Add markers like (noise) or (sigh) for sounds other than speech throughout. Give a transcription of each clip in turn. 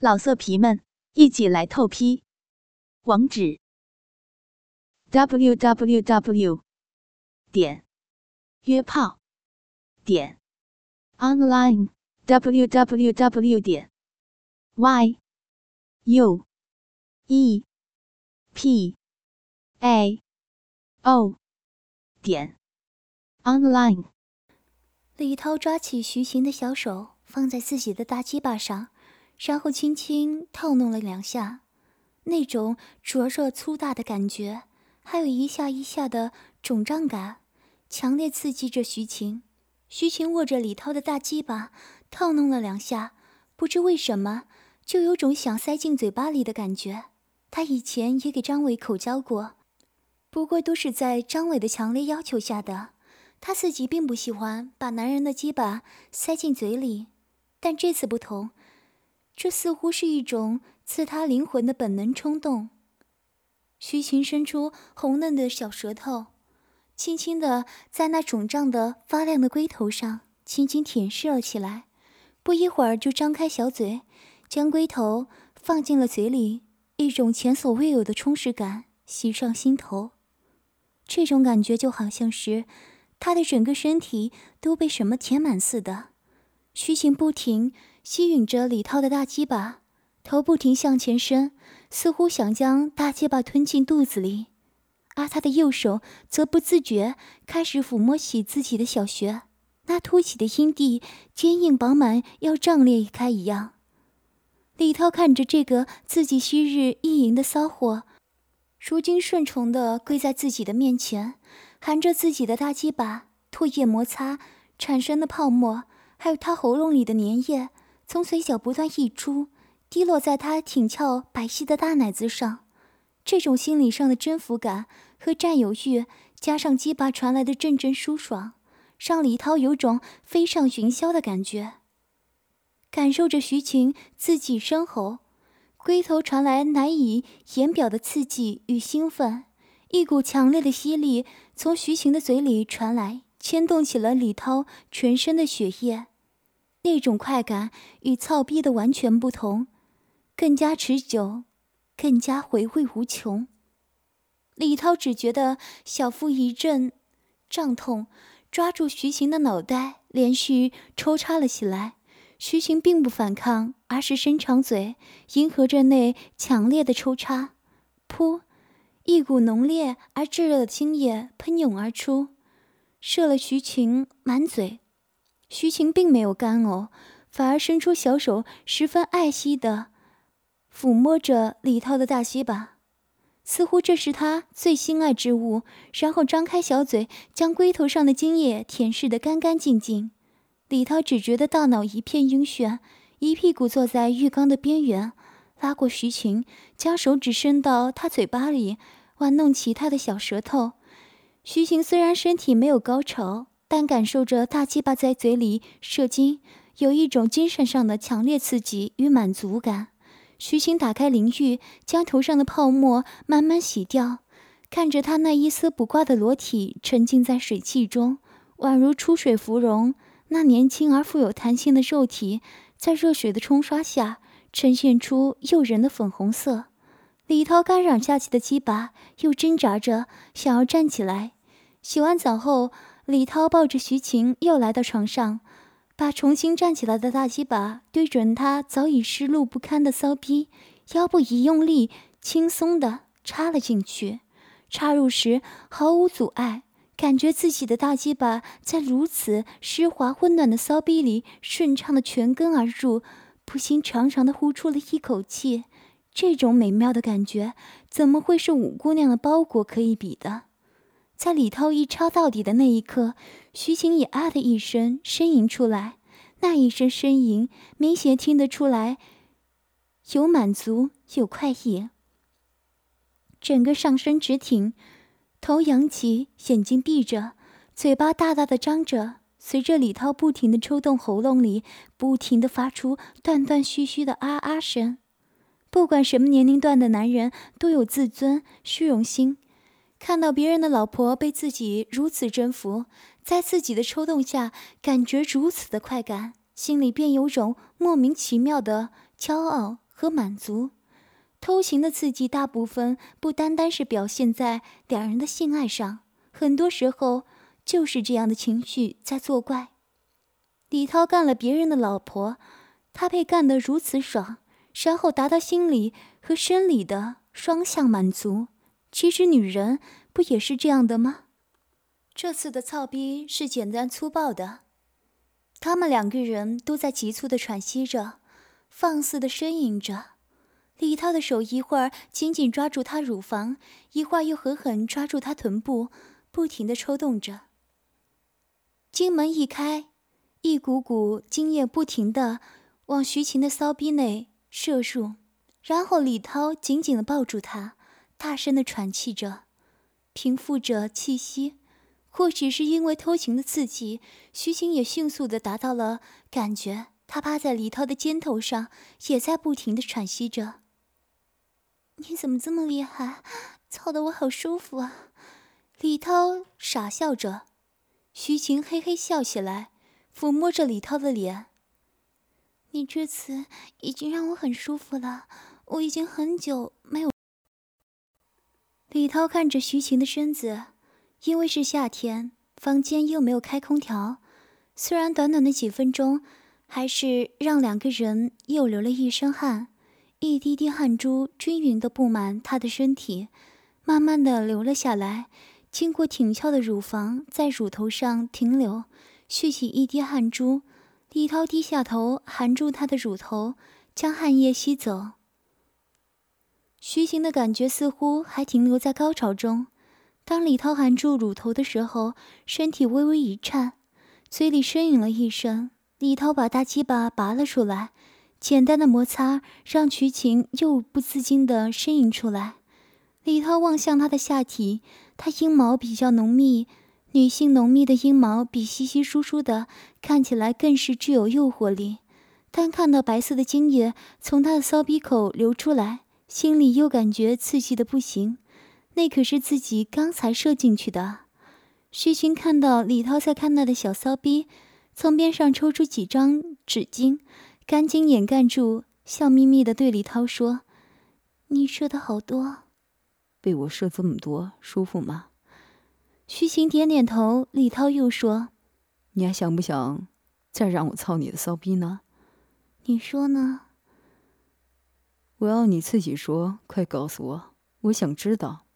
老色皮们，一起来透批！网址：w w w 点约炮点 online w w w 点 y u e p a o 点 online。李涛抓起徐晴的小手，放在自己的大鸡巴上。然后轻轻套弄了两下，那种灼热粗大的感觉，还有一下一下的肿胀感，强烈刺激着徐晴。徐晴握着李涛的大鸡巴，套弄了两下，不知为什么，就有种想塞进嘴巴里的感觉。他以前也给张伟口交过，不过都是在张伟的强烈要求下的。他自己并不喜欢把男人的鸡巴塞进嘴里，但这次不同。这似乎是一种刺他灵魂的本能冲动。徐晴伸出红嫩的小舌头，轻轻地在那肿胀的发亮的龟头上轻轻舔舐了起来。不一会儿，就张开小嘴，将龟头放进了嘴里。一种前所未有的充实感袭上心头，这种感觉就好像是他的整个身体都被什么填满似的。徐晴不停。吸吮着李涛的大鸡巴，头不停向前伸，似乎想将大鸡巴吞进肚子里，而他的右手则不自觉开始抚摸起自己的小穴，那凸起的阴蒂坚硬饱满，要胀裂开一样。李涛看着这个自己昔日意淫的骚货，如今顺从地跪在自己的面前，含着自己的大鸡巴，唾液摩擦产生的泡沫，还有他喉咙里的粘液。从嘴角不断溢出，滴落在他挺翘白皙的大奶子上。这种心理上的征服感和占有欲，加上鸡巴传来的阵阵舒爽，让李涛有种飞上云霄的感觉。感受着徐晴自己身后龟头传来难以言表的刺激与兴奋，一股强烈的吸力从徐晴的嘴里传来，牵动起了李涛全身的血液。那种快感与操逼的完全不同，更加持久，更加回味无穷。李涛只觉得小腹一阵胀痛，抓住徐晴的脑袋，连续抽插了起来。徐晴并不反抗，而是伸长嘴，迎合着那强烈的抽插。噗，一股浓烈而炙热的精液喷涌而出，射了徐晴满嘴。徐晴并没有干呕，反而伸出小手，十分爱惜地抚摸着李涛的大鸡巴，似乎这是他最心爱之物。然后张开小嘴，将龟头上的精液舔舐得干干净净。李涛只觉得大脑一片晕眩，一屁股坐在浴缸的边缘，拉过徐晴，将手指伸到他嘴巴里玩弄起他的小舌头。徐晴虽然身体没有高潮。但感受着大鸡巴在嘴里射精，有一种精神上的强烈刺激与满足感。徐晴打开淋浴，将头上的泡沫慢慢洗掉，看着他那一丝不挂的裸体沉浸在水汽中，宛如出水芙蓉。那年轻而富有弹性的肉体，在热水的冲刷下，呈现出诱人的粉红色。李涛干嚷下去的鸡巴又挣扎着想要站起来。洗完澡后。李涛抱着徐晴又来到床上，把重新站起来的大鸡巴对准他早已湿漉不堪的骚逼，腰部一用力，轻松地插了进去。插入时毫无阻碍，感觉自己的大鸡巴在如此湿滑温暖的骚逼里顺畅地全根而入，不禁长长的呼出了一口气。这种美妙的感觉，怎么会是五姑娘的包裹可以比的？在李涛一插到底的那一刻，徐晴也啊的一声呻吟出来。那一声呻吟，明显听得出来，有满足，有快意。整个上身直挺，头扬起，眼睛闭着，嘴巴大大的张着。随着李涛不停的抽动喉咙里，不停的发出断断续续的啊啊声。不管什么年龄段的男人，都有自尊、虚荣心。看到别人的老婆被自己如此征服，在自己的抽动下感觉如此的快感，心里便有种莫名其妙的骄傲和满足。偷情的刺激大部分不单单是表现在两人的性爱上，很多时候就是这样的情绪在作怪。李涛干了别人的老婆，他被干得如此爽，然后达到心理和生理的双向满足。其实女人不也是这样的吗？这次的操逼是简单粗暴的，他们两个人都在急促的喘息着，放肆的呻吟着。李涛的手一会儿紧紧抓住她乳房，一会儿又狠狠抓住她臀部，不停的抽动着。金门一开，一股股精液不停的往徐晴的骚逼内射入，然后李涛紧紧的抱住她，大声的喘气着，平复着气息。或许是因为偷情的刺激，徐晴也迅速的达到了感觉。她趴在李涛的肩头上，也在不停的喘息着。你怎么这么厉害？操的我好舒服啊！李涛傻笑着，徐晴嘿嘿笑起来，抚摸着李涛的脸。你这次已经让我很舒服了，我已经很久没有。李涛看着徐晴的身子，因为是夏天，房间又没有开空调，虽然短短的几分钟，还是让两个人又流了一身汗。一滴滴汗珠均匀的布满她的身体，慢慢的流了下来，经过挺翘的乳房，在乳头上停留，蓄起一滴汗珠。李涛低下头，含住她的乳头，将汗液吸走。徐行的感觉似乎还停留在高潮中。当李涛含住乳头的时候，身体微微一颤，嘴里呻吟了一声。李涛把大鸡巴拔了出来。简单的摩擦让徐晴又不自禁地呻吟出来。李涛望向她的下体，她阴毛比较浓密，女性浓密的阴毛比稀稀疏疏的看起来更是具有诱惑力。但看到白色的精液从她的骚逼口流出来，心里又感觉刺激的不行。那可是自己刚才射进去的。徐晴看到李涛在看他的小骚逼，从边上抽出几张纸巾。赶紧掩盖住，笑眯眯的对李涛说：“你射的好多，被我射这么多，舒服吗？”徐晴点点头。李涛又说：“你还想不想再让我操你的骚逼呢？”你说呢？我要你自己说，快告诉我，我想知道。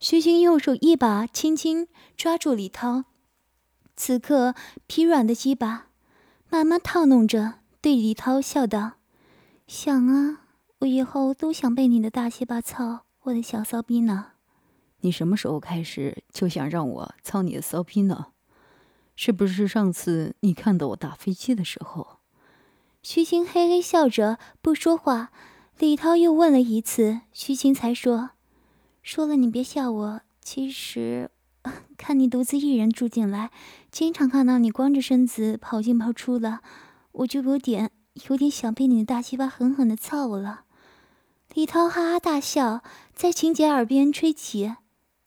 徐晴右手一把轻轻抓住李涛，此刻疲软的鸡巴慢慢套弄着。对李涛笑道：“想啊，我以后都想被你的大鸡巴操，我的小骚逼呢。你什么时候开始就想让我操你的骚逼呢？是不是上次你看到我打飞机的时候？”徐晴嘿嘿笑着不说话。李涛又问了一次，徐晴才说：“说了你别笑我。其实，(laughs) 看你独自一人住进来，经常看到你光着身子跑进跑出的。”我就有点有点想被你的大鸡巴狠狠的操了。李涛哈哈大笑，在晴姐耳边吹起：“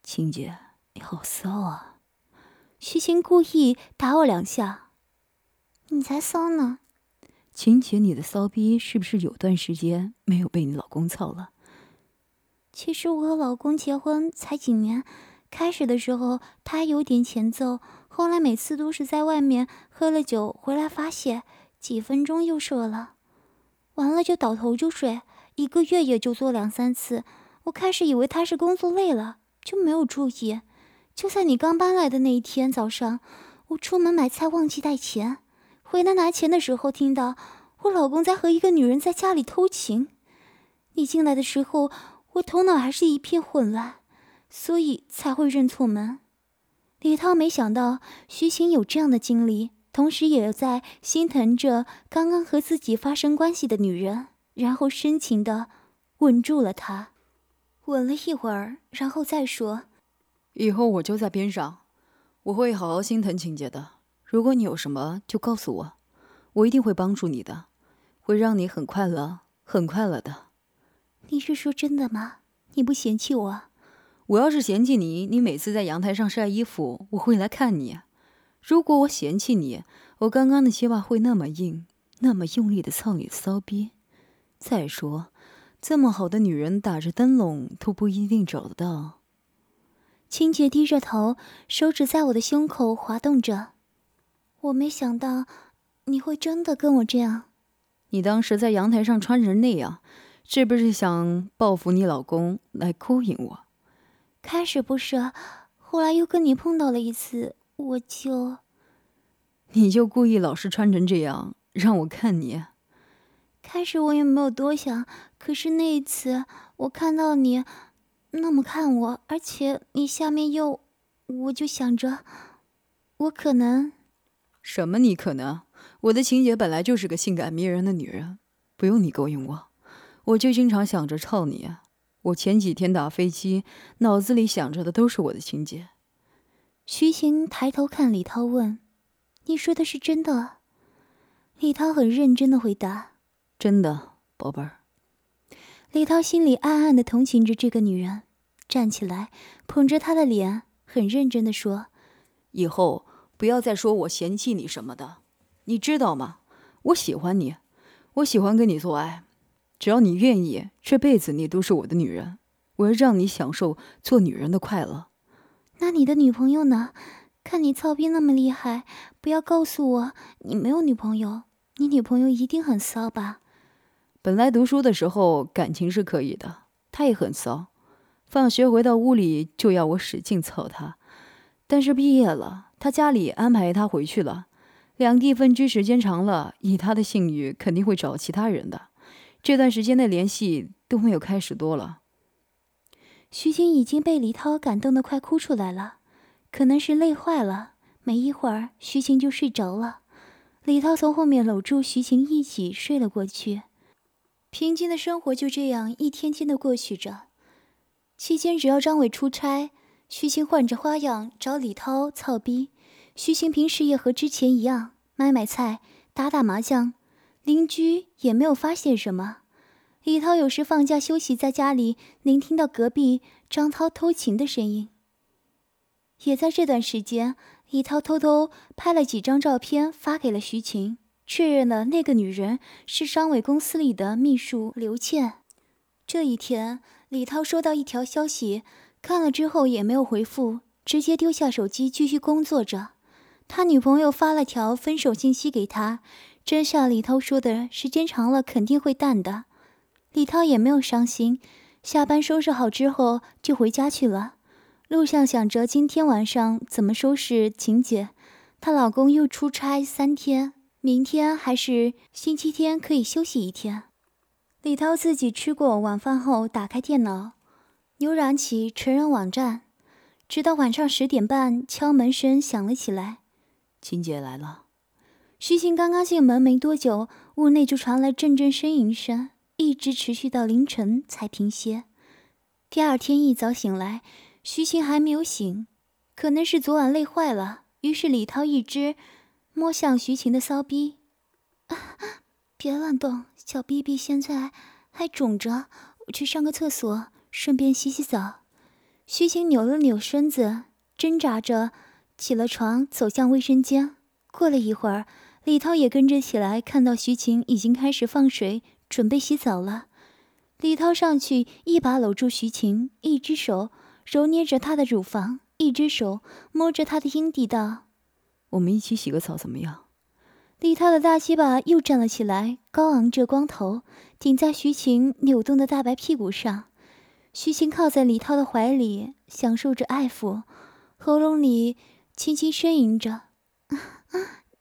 晴姐，你好骚啊！”徐晴故意打我两下：“你才骚呢！”晴姐，你的骚逼是不是有段时间没有被你老公操了？其实我和老公结婚才几年，开始的时候他有点前奏，后来每次都是在外面喝了酒回来发泄。几分钟又射了，完了就倒头就睡，一个月也就做两三次。我开始以为他是工作累了，就没有注意。就在你刚搬来的那一天早上，我出门买菜忘记带钱，回来拿钱的时候听到我老公在和一个女人在家里偷情。你进来的时候，我头脑还是一片混乱，所以才会认错门。李涛没想到徐晴有这样的经历。同时，也在心疼着刚刚和自己发生关系的女人，然后深情的吻住了她，吻了一会儿，然后再说：“以后我就在边上，我会好好心疼晴姐的。如果你有什么，就告诉我，我一定会帮助你的，会让你很快乐，很快乐的。”你是说真的吗？你不嫌弃我？我要是嫌弃你，你每次在阳台上晒衣服，我会来看你。如果我嫌弃你，我刚刚的鞋袜会那么硬，那么用力的操你的骚逼，再说，这么好的女人打着灯笼都不一定找得到。青姐低着头，手指在我的胸口滑动着。我没想到你会真的跟我这样。你当时在阳台上穿成那样，是不是想报复你老公来勾引我？开始不是，后来又跟你碰到了一次，我就……你就故意老是穿成这样让我看你。开始我也没有多想，可是那一次我看到你那么看我，而且你下面又……我就想着，我可能……什么？你可能？我的情姐本来就是个性感迷人的女人，不用你勾引我，我就经常想着操你。我前几天打飞机，脑子里想着的都是我的情姐。徐晴抬头看李涛，问：“你说的是真的？”李涛很认真的回答：“真的，宝贝儿。”李涛心里暗暗的同情着这个女人，站起来捧着她的脸，很认真的说：“以后不要再说我嫌弃你什么的，你知道吗？我喜欢你，我喜欢跟你做爱。”只要你愿意，这辈子你都是我的女人。我要让你享受做女人的快乐。那你的女朋友呢？看你操逼那么厉害，不要告诉我你没有女朋友。你女朋友一定很骚吧？本来读书的时候感情是可以的，她也很骚。放学回到屋里就要我使劲操她。但是毕业了，他家里安排他回去了。两地分居时间长了，以他的性欲，肯定会找其他人的。这段时间的联系都没有开始多了。徐晴已经被李涛感动得快哭出来了，可能是累坏了。没一会儿，徐晴就睡着了。李涛从后面搂住徐晴，一起睡了过去。平静的生活就这样一天天的过去着。期间，只要张伟出差，徐晴换着花样找李涛操逼。徐晴平时也和之前一样，买买菜，打打麻将。邻居也没有发现什么。李涛有时放假休息在家里，能听到隔壁张涛偷情的声音。也在这段时间，李涛偷偷拍了几张照片发给了徐晴，确认了那个女人是张伟公司里的秘书刘倩。这一天，李涛收到一条消息，看了之后也没有回复，直接丢下手机继续工作着。他女朋友发了条分手信息给他。真像李涛说的，时间长了肯定会淡的。李涛也没有伤心，下班收拾好之后就回家去了。路上想着今天晚上怎么收拾晴姐，她老公又出差三天，明天还是星期天可以休息一天。李涛自己吃过晚饭后，打开电脑，浏览起成人网站，直到晚上十点半，敲门声响了起来，晴姐来了。徐晴刚刚进门没多久，屋内就传来阵阵呻吟声，一直持续到凌晨才停歇。第二天一早醒来，徐晴还没有醒，可能是昨晚累坏了。于是李涛一只摸向徐晴的骚逼，别乱动，小逼逼现在还肿着，我去上个厕所，顺便洗洗澡。徐晴扭了扭身子，挣扎着起了床，走向卫生间。过了一会儿。李涛也跟着起来，看到徐晴已经开始放水，准备洗澡了。李涛上去，一把搂住徐晴，一只手揉捏着她的乳房，一只手摸着她的阴蒂，道：“我们一起洗个澡怎么样？”李涛的大鸡巴又站了起来，高昂着光头，顶在徐晴扭动的大白屁股上。徐晴靠在李涛的怀里，享受着爱抚，喉咙里轻轻呻吟着。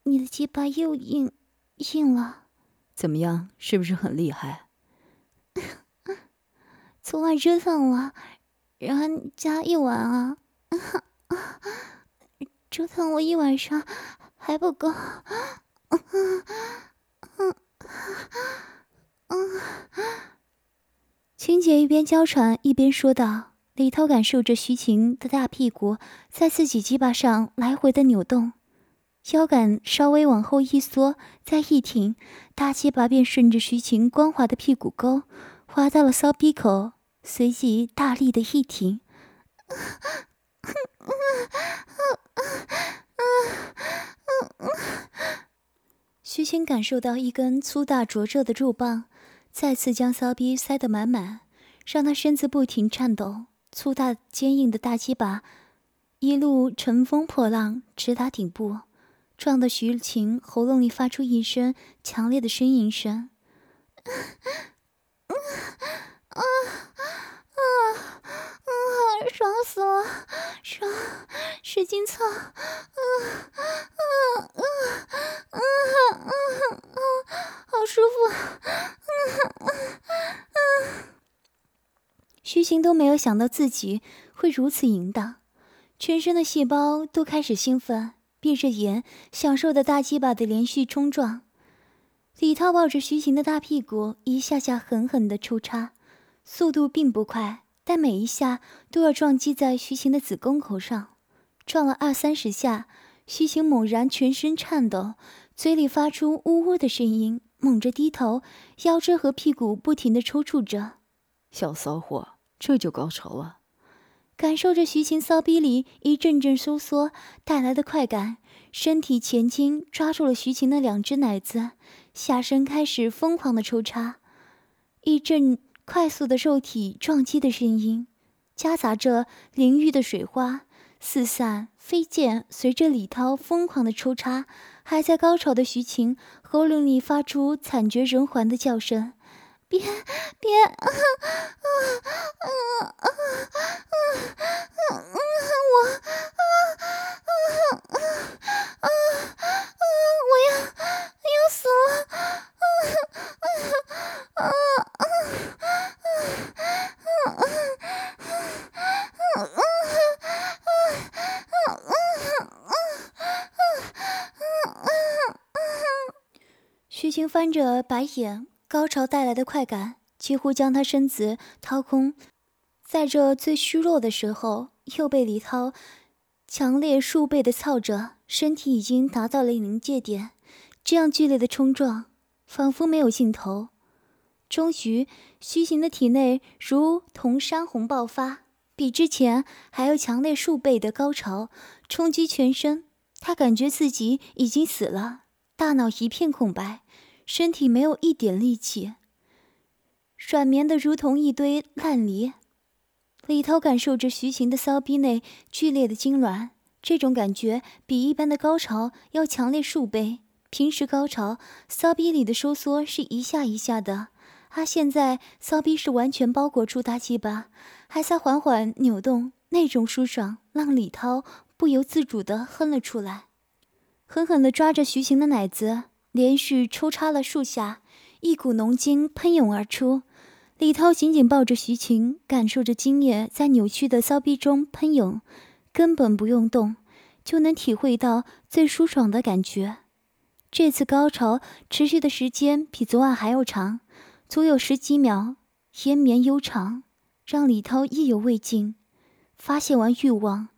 你的鸡巴又硬，硬了，怎么样？是不是很厉害？(laughs) 昨晚 (laughs) 折腾了人家一晚啊，折腾我一晚上还不够。(laughs) 青姐一边娇喘一边说道。李涛感受着徐晴的大屁股在自己鸡巴上来回的扭动。腰杆稍微往后一缩，再一挺，大鸡巴便顺着徐晴光滑的屁股沟滑到了骚逼口，随即大力的一挺。(laughs) 徐晴感受到一根粗大灼热的肉棒再次将骚逼塞得满满，让他身子不停颤抖。粗大坚硬的大鸡巴一路乘风破浪，直达顶部，撞得徐晴喉咙里发出一声强烈的呻吟声。啊啊啊！啊啊爽死了，爽，使劲操！啊啊啊啊啊啊！好舒服！啊啊啊！徐晴都没有想到自己会如此淫荡，全身的细胞都开始兴奋，闭着眼享受的大鸡巴的连续冲撞。李涛抱着徐晴的大屁股，一下下狠狠的抽插，速度并不快，但每一下都要撞击在徐晴的子宫口上。撞了二三十下，徐晴猛然全身颤抖，嘴里发出呜呜的声音，猛着低头，腰肢和屁股不停地抽搐着。小骚货，这就高潮了。感受着徐晴骚逼里一阵阵收缩带来的快感，身体前倾，抓住了徐晴的两只奶子。下身开始疯狂的抽插，一阵快速的肉体撞击的声音，夹杂着淋浴的水花四散飞溅。随着李涛疯狂的抽插，还在高潮的徐晴喉咙里发出惨绝人寰的叫声：“别别啊啊啊啊啊啊！我啊啊啊啊啊！我要要死了！”徐晴翻着白眼，高潮带来的快感几乎将他身子掏空，在这最虚弱的时候，又被李涛强烈数倍的操着，身体已经达到了临界点。这样剧烈的冲撞，仿佛没有尽头。终于，徐行的体内如同山洪爆发，比之前还要强烈数倍的高潮冲击全身。他感觉自己已经死了，大脑一片空白，身体没有一点力气，软绵的如同一堆烂泥。李涛感受着徐行的骚逼内剧烈的痉挛，这种感觉比一般的高潮要强烈数倍。平时高潮骚逼里的收缩是一下一下的，而现在骚逼是完全包裹住大鸡巴，还在缓缓扭动，那种舒爽让李涛不由自主地哼了出来，狠狠地抓着徐晴的奶子，连续抽插了数下，一股浓精喷涌而出。李涛紧紧抱着徐晴，感受着精液在扭曲的骚逼中喷涌，根本不用动，就能体会到最舒爽的感觉。这次高潮持续的时间比昨晚还要长，足有十几秒，延绵悠长，让李涛意犹未尽。发泄完欲望，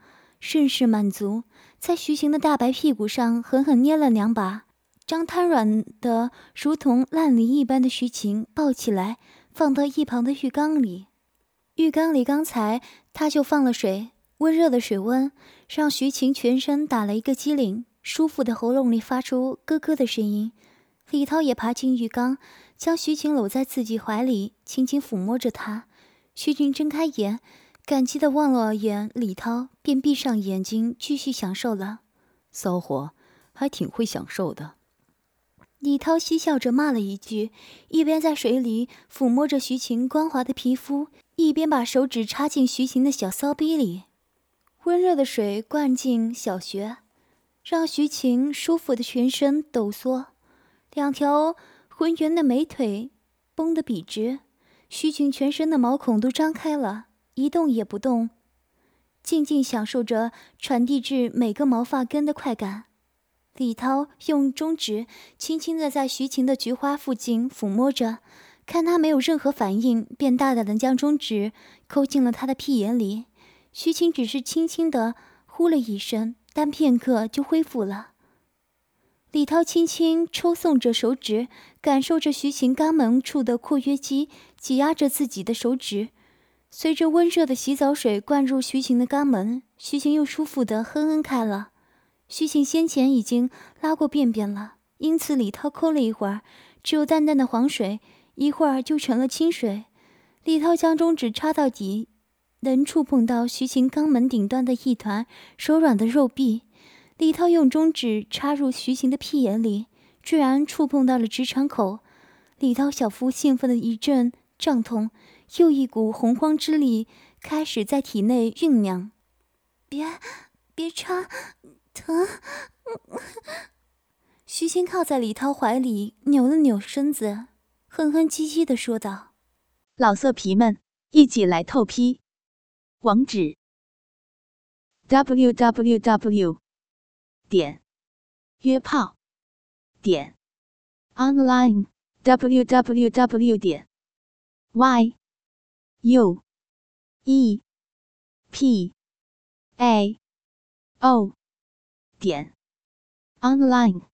甚是满足，在徐晴的大白屁股上狠狠捏了两把，将瘫软的如同烂泥一般的徐晴抱起来，放到一旁的浴缸里。浴缸里刚才他就放了水，温热的水温让徐晴全身打了一个激灵。舒服的喉咙里发出咯咯的声音，李涛也爬进浴缸，将徐晴搂在自己怀里，轻轻抚摸着她。徐晴睁开眼，感激的望了眼李涛，便闭上眼睛继续享受了。骚货，还挺会享受的。李涛嬉笑着骂了一句，一边在水里抚摸着徐晴光滑的皮肤，一边把手指插进徐晴的小骚逼里。温热的水灌进小穴。让徐晴舒服的全身抖缩，两条浑圆的美腿绷得笔直，徐晴全身的毛孔都张开了，一动也不动，静静享受着传递至每个毛发根的快感。李涛用中指轻轻的在徐晴的菊花附近抚摸着，看他没有任何反应，便大胆的将中指抠进了他的屁眼里。徐晴只是轻轻的呼了一声。但片刻就恢复了。李涛轻轻抽送着手指，感受着徐晴肛门处的括约肌挤压着自己的手指。随着温热的洗澡水灌入徐晴的肛门，徐晴又舒服的哼哼开了。徐晴先前已经拉过便便了，因此李涛抠了一会儿，只有淡淡的黄水一会儿就成了清水。李涛将中指插到底，能触碰到徐晴肛门顶端的一团柔软的肉壁。李涛用中指插入徐晴的屁眼里，居然触碰到了直肠口。李涛小腹兴奋的一阵胀痛，又一股洪荒之力开始在体内酝酿。别，别插，疼！徐晴靠在李涛怀里，扭了扭身子，哼哼唧唧的说道。老色皮们，一起来透批！网址：w w w 点约炮点 online w w w 点 y u e p a o 点 online。